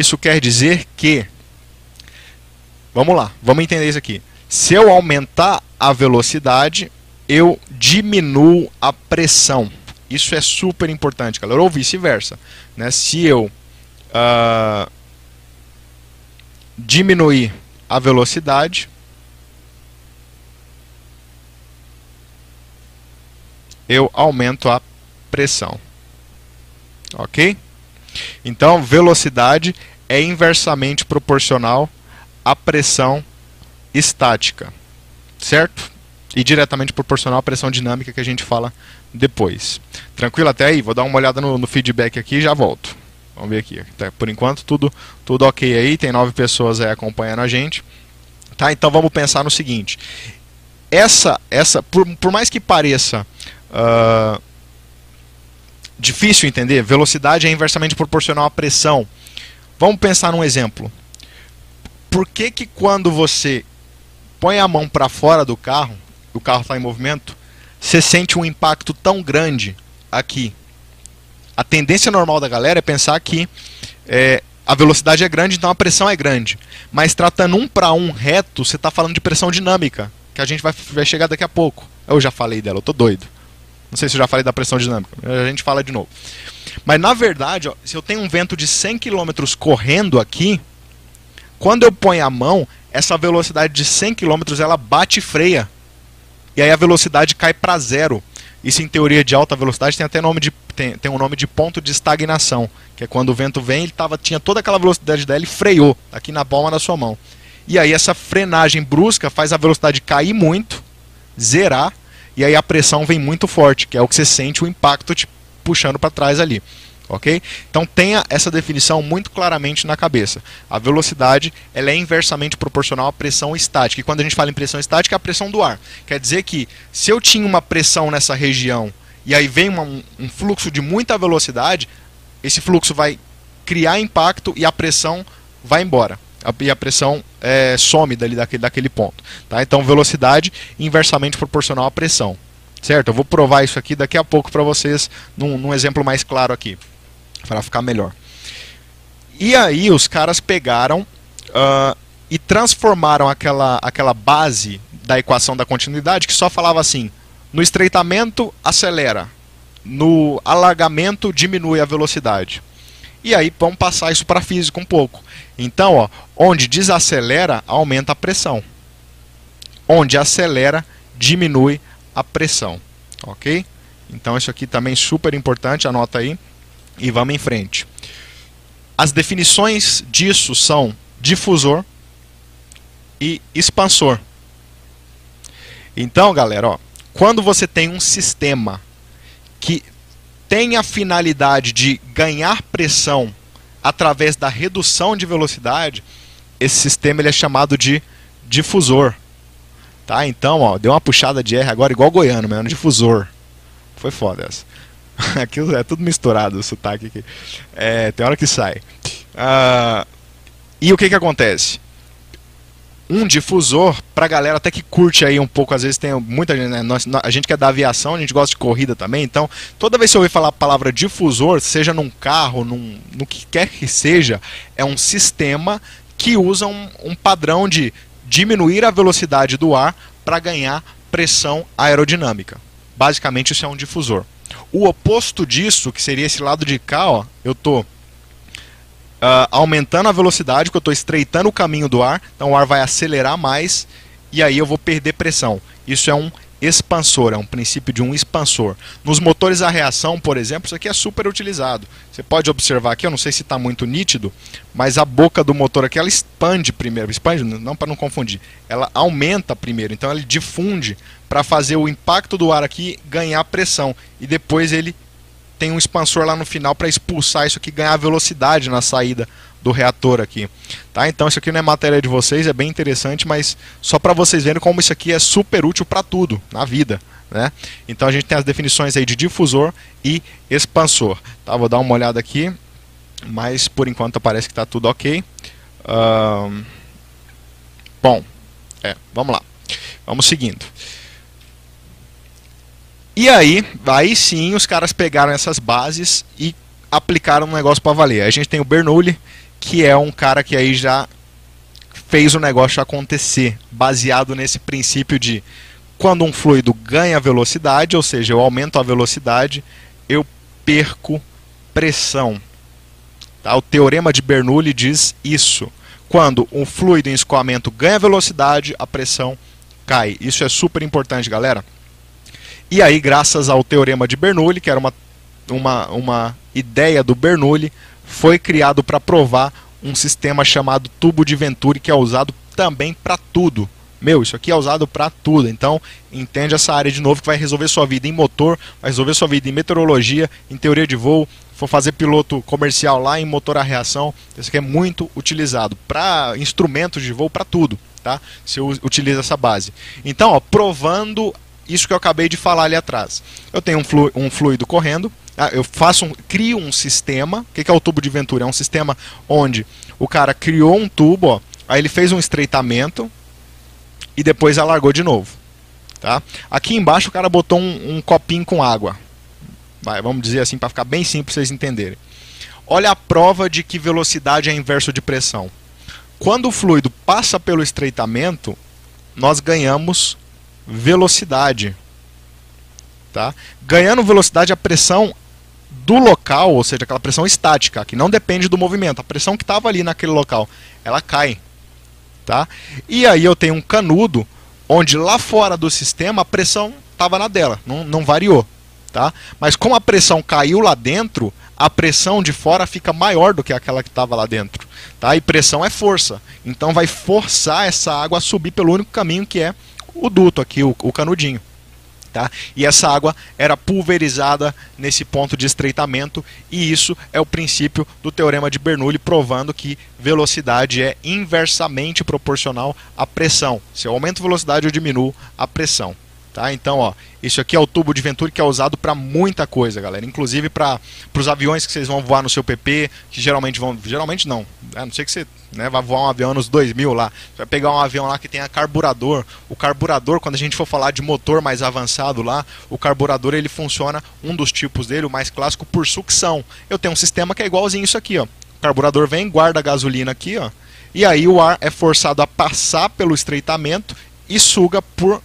Isso quer dizer que Vamos lá, vamos entender isso aqui. Se eu aumentar a velocidade, eu diminuo a pressão. Isso é super importante, galera. Ou vice-versa. Né? Se eu uh, diminuir a velocidade. Eu aumento a pressão. Ok? Então, velocidade é inversamente proporcional à pressão estática. Certo? E diretamente proporcional à pressão dinâmica que a gente fala depois. Tranquilo até aí? Vou dar uma olhada no, no feedback aqui e já volto. Vamos ver aqui. Por enquanto, tudo, tudo ok aí. Tem nove pessoas aí acompanhando a gente. Tá, então vamos pensar no seguinte. Essa, essa por, por mais que pareça uh, difícil entender, velocidade é inversamente proporcional à pressão. Vamos pensar num exemplo. Por que, que quando você põe a mão para fora do carro, o carro está em movimento, você sente um impacto tão grande aqui a tendência normal da galera é pensar que é, a velocidade é grande, então a pressão é grande. Mas tratando um para um reto, você está falando de pressão dinâmica, que a gente vai, vai chegar daqui a pouco. Eu já falei dela, eu tô doido. Não sei se eu já falei da pressão dinâmica. A gente fala de novo. Mas na verdade, ó, se eu tenho um vento de 100 km correndo aqui, quando eu ponho a mão, essa velocidade de 100 km ela bate e freia. E aí a velocidade cai para zero. Isso em teoria de alta velocidade tem até nome de, tem, tem um nome de ponto de estagnação, que é quando o vento vem, ele tava, tinha toda aquela velocidade dela e freou aqui na palma da sua mão. E aí essa frenagem brusca faz a velocidade cair muito, zerar, e aí a pressão vem muito forte, que é o que você sente o impacto te puxando para trás ali ok? Então tenha essa definição muito claramente na cabeça. A velocidade ela é inversamente proporcional à pressão estática. E quando a gente fala em pressão estática, é a pressão do ar. Quer dizer que se eu tinha uma pressão nessa região e aí vem uma, um fluxo de muita velocidade, esse fluxo vai criar impacto e a pressão vai embora. E a pressão é, some dali, daquele, daquele ponto. Tá? Então, velocidade inversamente proporcional à pressão. Certo? Eu vou provar isso aqui daqui a pouco para vocês num, num exemplo mais claro aqui para ficar melhor. E aí os caras pegaram uh, e transformaram aquela, aquela base da equação da continuidade que só falava assim: No estreitamento, acelera. No alargamento, diminui a velocidade. E aí vamos passar isso para física um pouco. Então, ó, onde desacelera, aumenta a pressão. Onde acelera, diminui a pressão. Ok? Então, isso aqui também é super importante, anota aí. E vamos em frente. As definições disso são difusor e expansor. Então, galera, ó, quando você tem um sistema que tem a finalidade de ganhar pressão através da redução de velocidade, esse sistema ele é chamado de difusor. Tá? Então, ó, deu uma puxada de R agora igual goiano, mesmo, difusor. Foi foda essa. Aquilo é tudo misturado, o sotaque aqui. É, tem hora que sai. Uh, e o que que acontece? Um difusor pra galera até que curte aí um pouco, às vezes tem muita gente, né? Nós, a gente que é da aviação, a gente gosta de corrida também, então toda vez que você ouvir falar a palavra difusor, seja num carro, num, no que quer que seja, é um sistema que usa um, um padrão de diminuir a velocidade do ar para ganhar pressão aerodinâmica. Basicamente isso é um difusor. O oposto disso, que seria esse lado de cá, ó, eu tô uh, aumentando a velocidade, porque eu estou estreitando o caminho do ar, então o ar vai acelerar mais e aí eu vou perder pressão. Isso é um expansor, é um princípio de um expansor. Nos motores a reação, por exemplo, isso aqui é super utilizado. Você pode observar aqui, eu não sei se está muito nítido, mas a boca do motor aqui ela expande primeiro, expande não para não confundir, ela aumenta primeiro, então ele difunde para fazer o impacto do ar aqui ganhar pressão e depois ele tem um expansor lá no final para expulsar isso aqui, ganhar velocidade na saída do reator aqui. Tá? Então isso aqui não é matéria de vocês, é bem interessante, mas só para vocês verem como isso aqui é super útil para tudo na vida. Né? Então a gente tem as definições aí de difusor e expansor. Tá? Vou dar uma olhada aqui, mas por enquanto parece que está tudo ok. Um... Bom, é, vamos lá. Vamos seguindo. E aí, aí sim, os caras pegaram essas bases e aplicaram um negócio para valer. A gente tem o Bernoulli, que é um cara que aí já fez o negócio acontecer, baseado nesse princípio de quando um fluido ganha velocidade, ou seja, eu aumento a velocidade, eu perco pressão. Tá? O teorema de Bernoulli diz isso. Quando um fluido em escoamento ganha velocidade, a pressão cai. Isso é super importante, galera. E aí, graças ao teorema de Bernoulli, que era uma, uma, uma ideia do Bernoulli, foi criado para provar um sistema chamado tubo de Venturi, que é usado também para tudo. Meu, isso aqui é usado para tudo. Então, entende essa área de novo que vai resolver sua vida em motor, vai resolver sua vida em meteorologia, em teoria de voo, for fazer piloto comercial lá em motor a reação. Isso aqui é muito utilizado para instrumentos de voo, para tudo, tá? Se utiliza essa base. Então, ó, provando isso que eu acabei de falar ali atrás. Eu tenho um, flu, um fluido correndo, tá? eu faço um, crio um sistema. O que é o tubo de Ventura? É um sistema onde o cara criou um tubo, ó, aí ele fez um estreitamento e depois alargou de novo. Tá? Aqui embaixo o cara botou um, um copinho com água. Vai, vamos dizer assim para ficar bem simples vocês entenderem. Olha a prova de que velocidade é inverso de pressão. Quando o fluido passa pelo estreitamento, nós ganhamos velocidade. Tá? Ganhando velocidade, a pressão do local, ou seja, aquela pressão estática, que não depende do movimento, a pressão que estava ali naquele local, ela cai. Tá? E aí eu tenho um canudo, onde lá fora do sistema a pressão estava na dela, não, não variou. Tá? Mas como a pressão caiu lá dentro, a pressão de fora fica maior do que aquela que estava lá dentro. Tá? E pressão é força. Então vai forçar essa água a subir pelo único caminho que é o duto aqui, o, o canudinho. Tá? E essa água era pulverizada nesse ponto de estreitamento, e isso é o princípio do teorema de Bernoulli, provando que velocidade é inversamente proporcional à pressão. Se eu aumento velocidade, eu diminuo a pressão. Tá? Então, ó, isso aqui é o tubo de Venturi que é usado para muita coisa, galera. Inclusive para os aviões que vocês vão voar no seu PP, que geralmente vão. Geralmente não. A não ser que você né, vai voar um avião nos 2000 lá. Você vai pegar um avião lá que tenha carburador. O carburador, quando a gente for falar de motor mais avançado lá, o carburador ele funciona, um dos tipos dele, o mais clássico, por sucção. Eu tenho um sistema que é igualzinho isso aqui, ó. O carburador vem, guarda a gasolina aqui, ó. E aí o ar é forçado a passar pelo estreitamento e suga por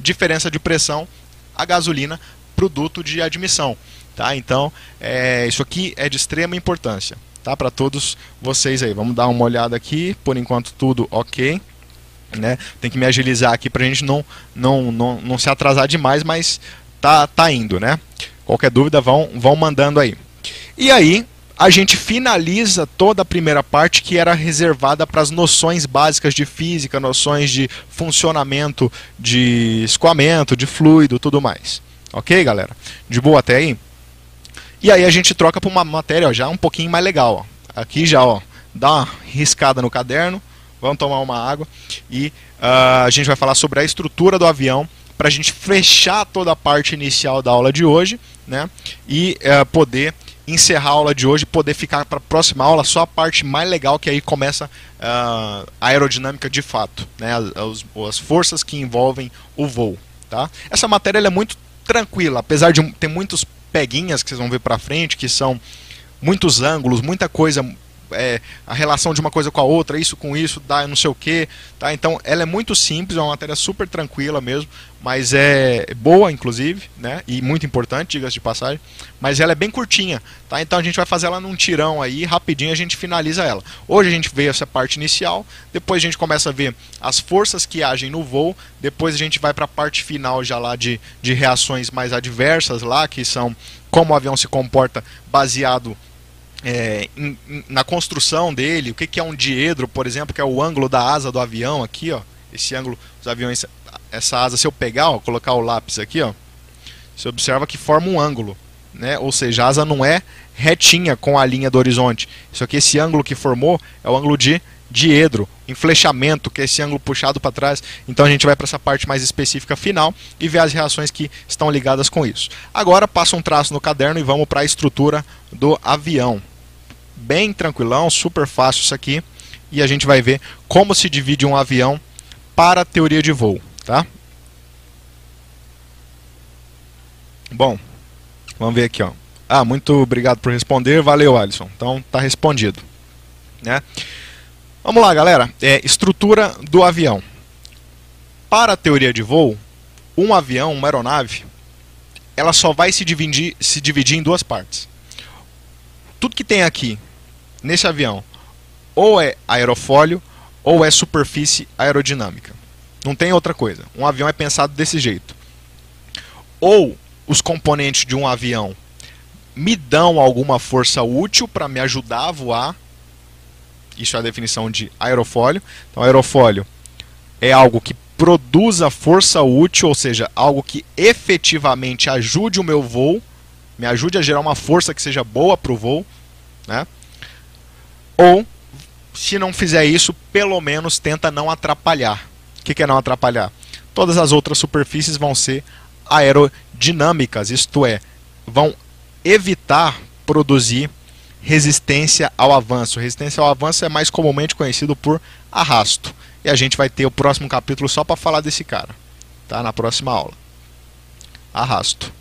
diferença de pressão a gasolina produto de admissão. Tá? Então, é, isso aqui é de extrema importância tá? para todos vocês aí. Vamos dar uma olhada aqui, por enquanto tudo ok. Né? Tem que me agilizar aqui para a gente não, não, não, não se atrasar demais, mas tá, tá indo. Né? Qualquer dúvida, vão, vão mandando aí. E aí, a gente finaliza toda a primeira parte que era reservada para as noções básicas de física, noções de funcionamento de escoamento, de fluido, tudo mais. Ok, galera? De boa até aí? E aí a gente troca para uma matéria ó, já um pouquinho mais legal. Ó. Aqui já, ó, dá uma riscada no caderno, vamos tomar uma água e uh, a gente vai falar sobre a estrutura do avião para a gente fechar toda a parte inicial da aula de hoje, né? E uh, poder encerrar a aula de hoje e poder ficar para a próxima aula só a parte mais legal que aí começa uh, a aerodinâmica de fato, né? As, as, forças que envolvem o voo, tá? Essa matéria é muito tranquila, apesar de ter muitos peguinhas que vocês vão ver para frente, que são muitos ângulos, muita coisa é, a relação de uma coisa com a outra, isso com isso, dá não sei o que, tá? Então ela é muito simples, é uma matéria super tranquila mesmo, mas é boa inclusive, né? E muito importante, diga-se de passagem, mas ela é bem curtinha, tá? Então a gente vai fazer ela num tirão aí, rapidinho a gente finaliza ela. Hoje a gente vê essa parte inicial, depois a gente começa a ver as forças que agem no voo, depois a gente vai para a parte final já lá de, de reações mais adversas lá, que são como o avião se comporta baseado é, in, in, na construção dele, o que, que é um diedro, por exemplo, que é o ângulo da asa do avião aqui, ó. Esse ângulo dos aviões, essa asa, se eu pegar, ó, colocar o lápis aqui, ó, você observa que forma um ângulo, né? Ou seja, a asa não é retinha com a linha do horizonte. Isso aqui, esse ângulo que formou, é o ângulo de diedro, enflechamento, que é esse ângulo puxado para trás. Então a gente vai para essa parte mais específica final e ver as reações que estão ligadas com isso. Agora passa um traço no caderno e vamos para a estrutura do avião bem tranquilão, super fácil isso aqui. E a gente vai ver como se divide um avião para a teoria de voo, tá? Bom, vamos ver aqui, ó. Ah, muito obrigado por responder, valeu, Alisson. Então tá respondido, né? Vamos lá, galera. É, estrutura do avião. Para a teoria de voo, um avião, uma aeronave, ela só vai se dividir, se dividir em duas partes. Tudo que tem aqui nesse avião ou é aerofólio ou é superfície aerodinâmica. Não tem outra coisa. Um avião é pensado desse jeito. Ou os componentes de um avião me dão alguma força útil para me ajudar a voar. Isso é a definição de aerofólio. Então, aerofólio é algo que produza força útil, ou seja, algo que efetivamente ajude o meu voo, me ajude a gerar uma força que seja boa para o voo, né? Ou, se não fizer isso, pelo menos tenta não atrapalhar. O que é não atrapalhar? Todas as outras superfícies vão ser aerodinâmicas, isto é, vão evitar produzir resistência ao avanço. Resistência ao avanço é mais comumente conhecido por arrasto. E a gente vai ter o próximo capítulo só para falar desse cara, tá? Na próxima aula. Arrasto.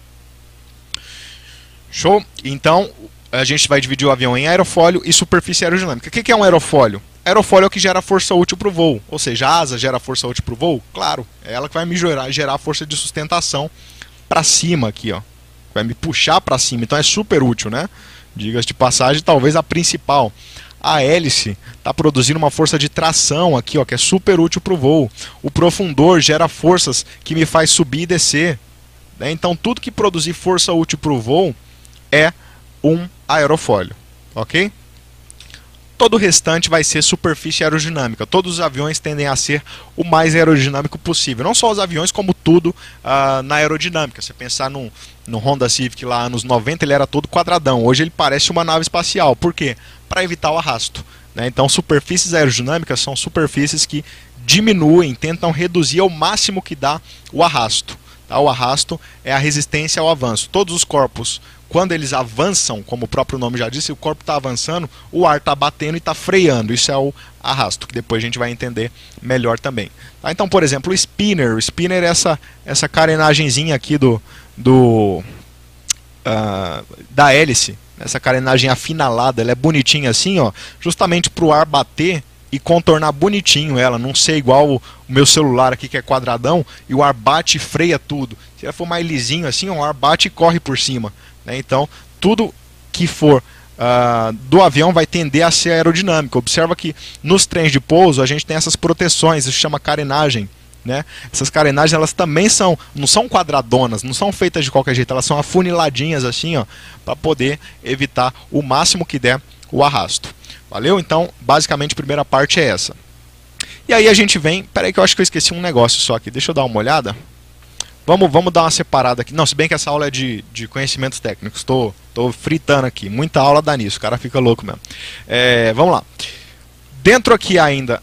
Show? Então, a gente vai dividir o avião em aerofólio e superfície aerodinâmica. O que é um aerofólio? Aerofólio é o que gera força útil para o voo. Ou seja, a asa gera força útil para o voo? Claro, é ela que vai me gerar, gerar força de sustentação para cima aqui, ó. Vai me puxar para cima, então é super útil, né? Diga-se de passagem, talvez a principal. A hélice está produzindo uma força de tração aqui, ó, que é super útil para o voo. O profundor gera forças que me faz subir e descer. Né? Então, tudo que produzir força útil para o voo é um aerofólio, ok? Todo o restante vai ser superfície aerodinâmica. Todos os aviões tendem a ser o mais aerodinâmico possível. Não só os aviões, como tudo uh, na aerodinâmica. Você pensar no, no Honda Civic lá anos 90, ele era todo quadradão. Hoje ele parece uma nave espacial. Por quê? Para evitar o arrasto. Né? Então, superfícies aerodinâmicas são superfícies que diminuem, tentam reduzir ao máximo que dá o arrasto. Tá? O arrasto é a resistência ao avanço. Todos os corpos quando eles avançam, como o próprio nome já disse, o corpo está avançando, o ar está batendo e está freando. Isso é o arrasto, que depois a gente vai entender melhor também. Tá? Então, por exemplo, o spinner. O spinner é essa, essa carenagemzinha aqui do, do uh, da hélice. Essa carenagem afinalada, ela é bonitinha assim, ó, justamente para o ar bater e contornar bonitinho ela, não ser igual o meu celular aqui que é quadradão e o ar bate e freia tudo. Se ela for mais lisinho assim, o ar bate e corre por cima. Né? Então, tudo que for uh, do avião vai tender a ser aerodinâmico. Observa que nos trens de pouso a gente tem essas proteções, isso chama carenagem. Né? Essas carenagens elas também são, não são quadradonas, não são feitas de qualquer jeito, elas são afuniladinhas assim, ó, para poder evitar o máximo que der o arrasto. Valeu? Então, basicamente, a primeira parte é essa. E aí a gente vem. Peraí, que eu acho que eu esqueci um negócio só aqui. Deixa eu dar uma olhada. Vamos, vamos dar uma separada aqui. Não, se bem que essa aula é de, de conhecimentos técnicos. Estou tô, tô fritando aqui. Muita aula dá nisso. O cara fica louco mesmo. É, vamos lá. Dentro aqui ainda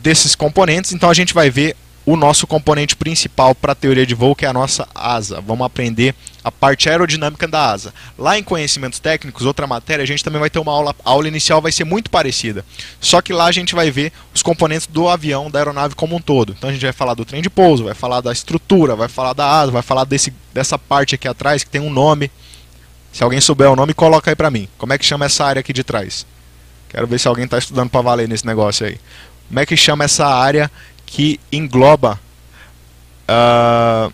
desses componentes, então a gente vai ver o nosso componente principal para a teoria de voo, que é a nossa asa. Vamos aprender a parte aerodinâmica da asa. Lá em conhecimentos técnicos, outra matéria, a gente também vai ter uma aula, a aula inicial vai ser muito parecida. Só que lá a gente vai ver os componentes do avião, da aeronave como um todo. Então a gente vai falar do trem de pouso, vai falar da estrutura, vai falar da asa, vai falar desse, dessa parte aqui atrás que tem um nome. Se alguém souber o nome, coloca aí para mim. Como é que chama essa área aqui de trás? Quero ver se alguém está estudando para valer nesse negócio aí. Como é que chama essa área que engloba uh,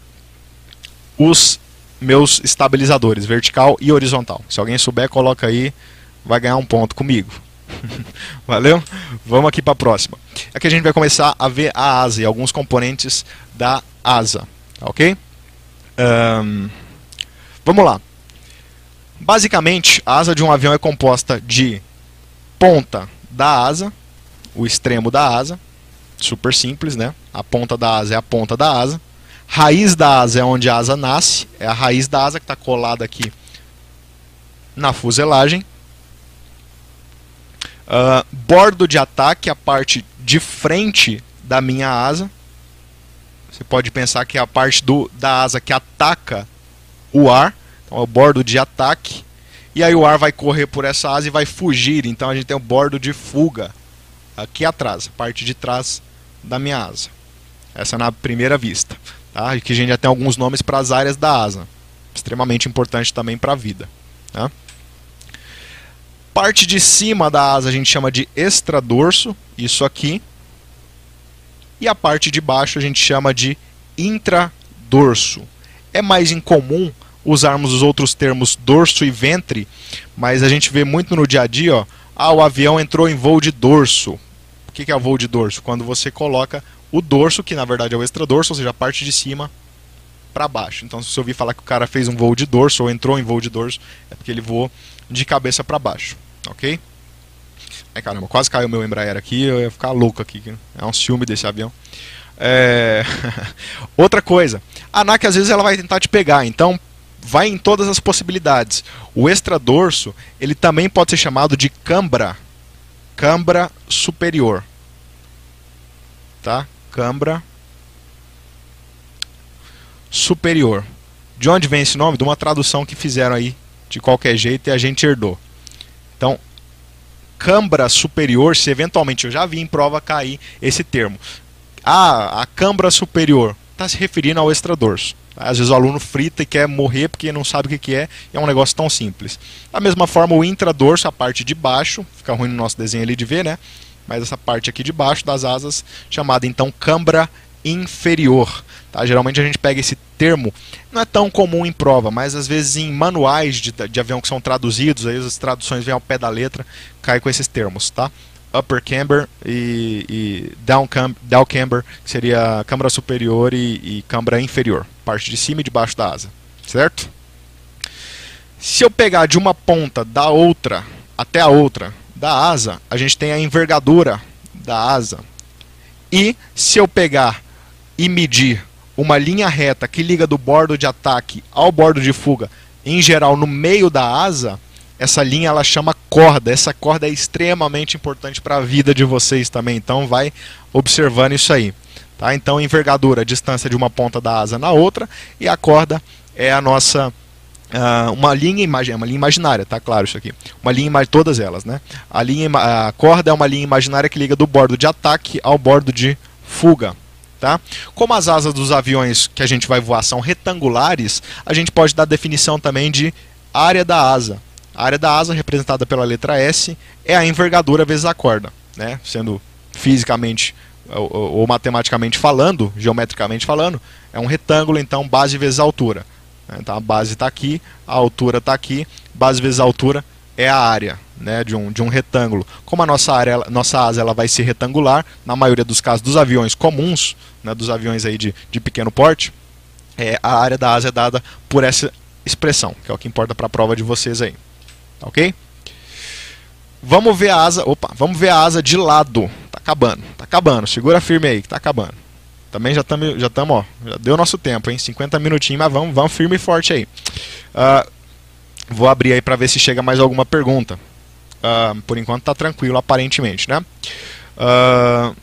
os meus estabilizadores, vertical e horizontal. Se alguém souber, coloca aí, vai ganhar um ponto comigo. Valeu? Vamos aqui para a próxima. Aqui a gente vai começar a ver a asa e alguns componentes da asa, ok? Um, vamos lá. Basicamente, a asa de um avião é composta de ponta da asa, o extremo da asa, super simples, né? A ponta da asa é a ponta da asa. Raiz da asa é onde a asa nasce, é a raiz da asa que está colada aqui na fuselagem. Uh, bordo de ataque, a parte de frente da minha asa. Você pode pensar que é a parte do, da asa que ataca o ar. Então é o bordo de ataque. E aí o ar vai correr por essa asa e vai fugir. Então a gente tem o bordo de fuga aqui atrás, a parte de trás da minha asa. Essa é na primeira vista. Tá? que a gente já tem alguns nomes para as áreas da asa. Extremamente importante também para a vida. Tá? Parte de cima da asa a gente chama de extradorso, isso aqui. E a parte de baixo a gente chama de intradorso. É mais incomum usarmos os outros termos dorso e ventre, mas a gente vê muito no dia a dia, ó, ah, o avião entrou em voo de dorso. O que é o voo de dorso? Quando você coloca o dorso, que na verdade é o extradorso, ou seja, a parte de cima para baixo. Então, se você ouvir falar que o cara fez um voo de dorso ou entrou em voo de dorso, é porque ele voou de cabeça para baixo, ok? Ai caramba, quase caiu meu Embraer aqui, eu ia ficar louco aqui. É um ciúme desse avião. É... Outra coisa, a ANAC às vezes ela vai tentar te pegar, então vai em todas as possibilidades. O extradorso, ele também pode ser chamado de cambra cambra superior. Tá? Cambra superior. De onde vem esse nome? De uma tradução que fizeram aí de qualquer jeito e a gente herdou. Então, cambra superior, se eventualmente eu já vi em prova cair esse termo. Ah, a cambra superior está se referindo ao extradorso. Às vezes o aluno frita e quer morrer porque não sabe o que é, e é um negócio tão simples. Da mesma forma, o intradorso, a parte de baixo, fica ruim no nosso desenho ali de ver, né? Mas essa parte aqui de baixo das asas, chamada então cambra inferior. Tá? Geralmente a gente pega esse termo, não é tão comum em prova, mas às vezes em manuais de, de avião que são traduzidos, aí as traduções vêm ao pé da letra, cai com esses termos, tá? Upper camber e, e down, cam, down camber, que seria a câmara superior e, e câmara inferior, parte de cima e de baixo da asa, certo? Se eu pegar de uma ponta da outra até a outra da asa, a gente tem a envergadura da asa. E se eu pegar e medir uma linha reta que liga do bordo de ataque ao bordo de fuga, em geral no meio da asa, essa linha ela chama corda. Essa corda é extremamente importante para a vida de vocês também. Então vai observando isso aí. Tá? Então envergadura, distância de uma ponta da asa na outra e a corda é a nossa Uh, uma linha imagem, uma linha imaginária, tá claro isso aqui. Uma linha todas elas, né? A linha a corda é uma linha imaginária que liga do bordo de ataque ao bordo de fuga, tá? Como as asas dos aviões que a gente vai voar são retangulares, a gente pode dar definição também de área da asa, a área da asa, representada pela letra S, é a envergadura vezes a corda, né? sendo fisicamente ou, ou, matematicamente falando, geometricamente falando, é um retângulo, então base vezes altura. Então a base está aqui, a altura está aqui, base vezes altura é a área né, de, um, de um retângulo. Como a nossa área, nossa asa ela vai ser retangular, na maioria dos casos dos aviões comuns, né, dos aviões aí de, de pequeno porte, é, a área da asa é dada por essa expressão, que é o que importa para a prova de vocês aí. Ok? Vamos ver a asa. Opa, vamos ver a asa de lado. Tá acabando, tá acabando. Segura firme aí que tá acabando. Também já estamos, já estamos, ó, já deu nosso tempo, hein? 50 minutinhos, mas vamos, vamos firme e forte aí. Uh, vou abrir aí para ver se chega mais alguma pergunta. Uh, por enquanto tá tranquilo, aparentemente, né? Uh,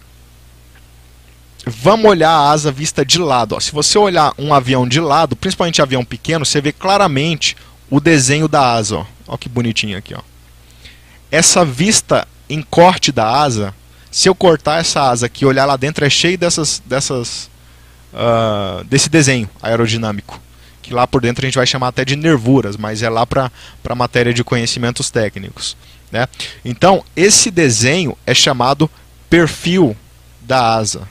vamos olhar a asa vista de lado. Ó. Se você olhar um avião de lado, principalmente avião pequeno, você vê claramente o desenho da asa. Ó, ó que bonitinho aqui, ó essa vista em corte da asa, se eu cortar essa asa aqui e olhar lá dentro, é cheio dessas, dessas, uh, desse desenho aerodinâmico. Que lá por dentro a gente vai chamar até de nervuras, mas é lá para a matéria de conhecimentos técnicos. Né? Então, esse desenho é chamado perfil da asa.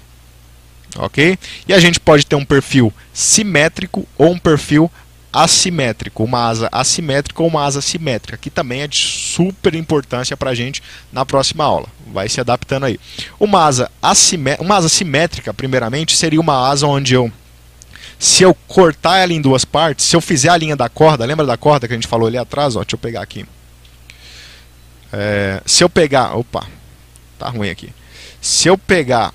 Ok? E a gente pode ter um perfil simétrico ou um perfil assimétrico, uma asa assimétrica ou uma asa simétrica, que também é de super importância para a gente na próxima aula. Vai se adaptando aí. Uma asa, uma asa simétrica, primeiramente, seria uma asa onde eu, se eu cortar ela em duas partes, se eu fizer a linha da corda, lembra da corda que a gente falou ali atrás? Ó, deixa eu pegar aqui. É, se eu pegar, opa, tá ruim aqui. Se eu pegar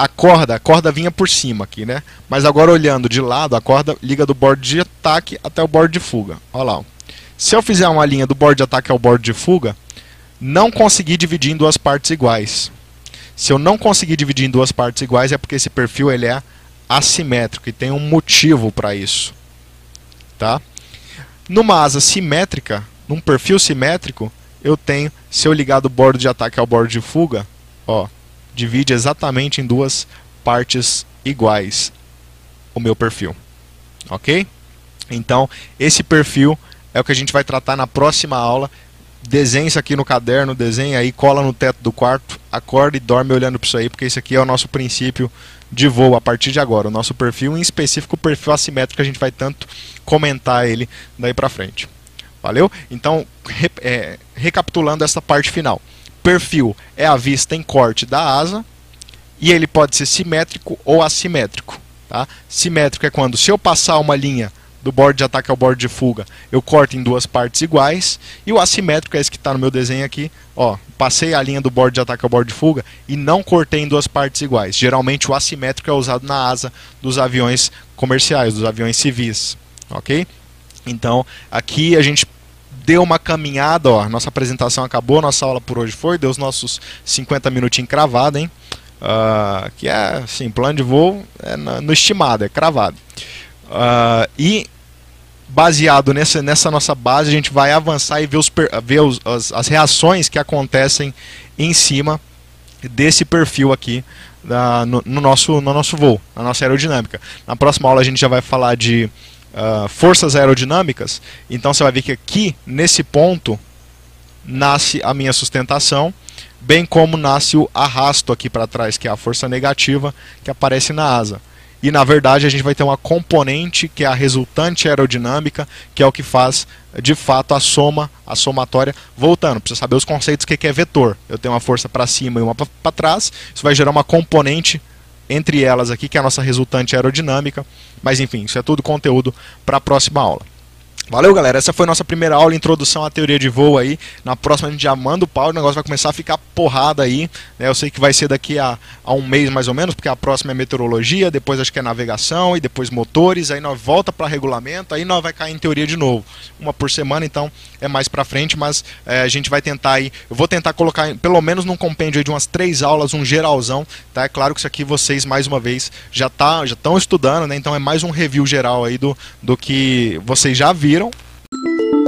a corda, a corda vinha por cima aqui, né? Mas agora olhando de lado, a corda liga do bordo de ataque até o bordo de fuga. Olha lá. Se eu fizer uma linha do bordo de ataque ao bordo de fuga, não consegui dividir em duas partes iguais. Se eu não conseguir dividir em duas partes iguais, é porque esse perfil ele é assimétrico e tem um motivo para isso. Tá? Numa asa simétrica, num perfil simétrico, eu tenho, se eu ligar do bordo de ataque ao bordo de fuga, ó, divide exatamente em duas partes iguais o meu perfil. Ok? Então, esse perfil é o que a gente vai tratar na próxima aula. Desenhe isso aqui no caderno, desenha aí, cola no teto do quarto, acorda e dorme olhando para isso aí, porque esse aqui é o nosso princípio de voo a partir de agora. O nosso perfil, em específico o perfil assimétrico, a gente vai tanto comentar ele daí para frente. Valeu? Então, re, é, recapitulando essa parte final perfil é a vista em corte da asa e ele pode ser simétrico ou assimétrico. Tá? Simétrico é quando, se eu passar uma linha do bordo de ataque ao bordo de fuga, eu corto em duas partes iguais. E o assimétrico é esse que está no meu desenho aqui. Ó, passei a linha do bordo de ataque ao bordo de fuga e não cortei em duas partes iguais. Geralmente o assimétrico é usado na asa dos aviões comerciais, dos aviões civis. Ok? Então, aqui a gente deu uma caminhada, ó, nossa apresentação acabou, nossa aula por hoje foi, deu os nossos 50 minutinhos cravado, hein? Uh, que é, assim, plano de voo é no, estimado, é cravado. Uh, e baseado nessa, nessa nossa base, a gente vai avançar e ver, os, ver os, as, as reações que acontecem em cima desse perfil aqui da, no, no, nosso, no nosso voo, na nossa aerodinâmica. Na próxima aula a gente já vai falar de uh, forças aerodinâmicas, então você vai ver que aqui, nesse ponto, nasce a minha sustentação, bem como nasce o arrasto aqui para trás, que é a força negativa que aparece na asa. E na verdade a gente vai ter uma componente que é a resultante aerodinâmica, que é o que faz de fato a soma, a somatória. Voltando, precisa saber os conceitos que é vetor. Eu tenho uma força para cima e uma para trás, isso vai gerar uma componente entre elas aqui, que é a nossa resultante aerodinâmica. Mas enfim, isso é tudo conteúdo para a próxima aula. Valeu, galera. Essa foi nossa primeira aula, introdução à teoria de voo aí. Na próxima a gente já manda o pau, o negócio vai começar a ficar porrada aí. Né? Eu sei que vai ser daqui a, a um mês mais ou menos, porque a próxima é meteorologia, depois acho que é navegação e depois motores. Aí nós volta para regulamento, aí nós vai cair em teoria de novo. Uma por semana, então é mais para frente, mas é, a gente vai tentar aí. Eu vou tentar colocar pelo menos num compêndio de umas três aulas, um geralzão. Tá? É claro que isso aqui vocês, mais uma vez, já tá, já estão estudando, né? Então é mais um review geral aí do, do que vocês já viram excellent.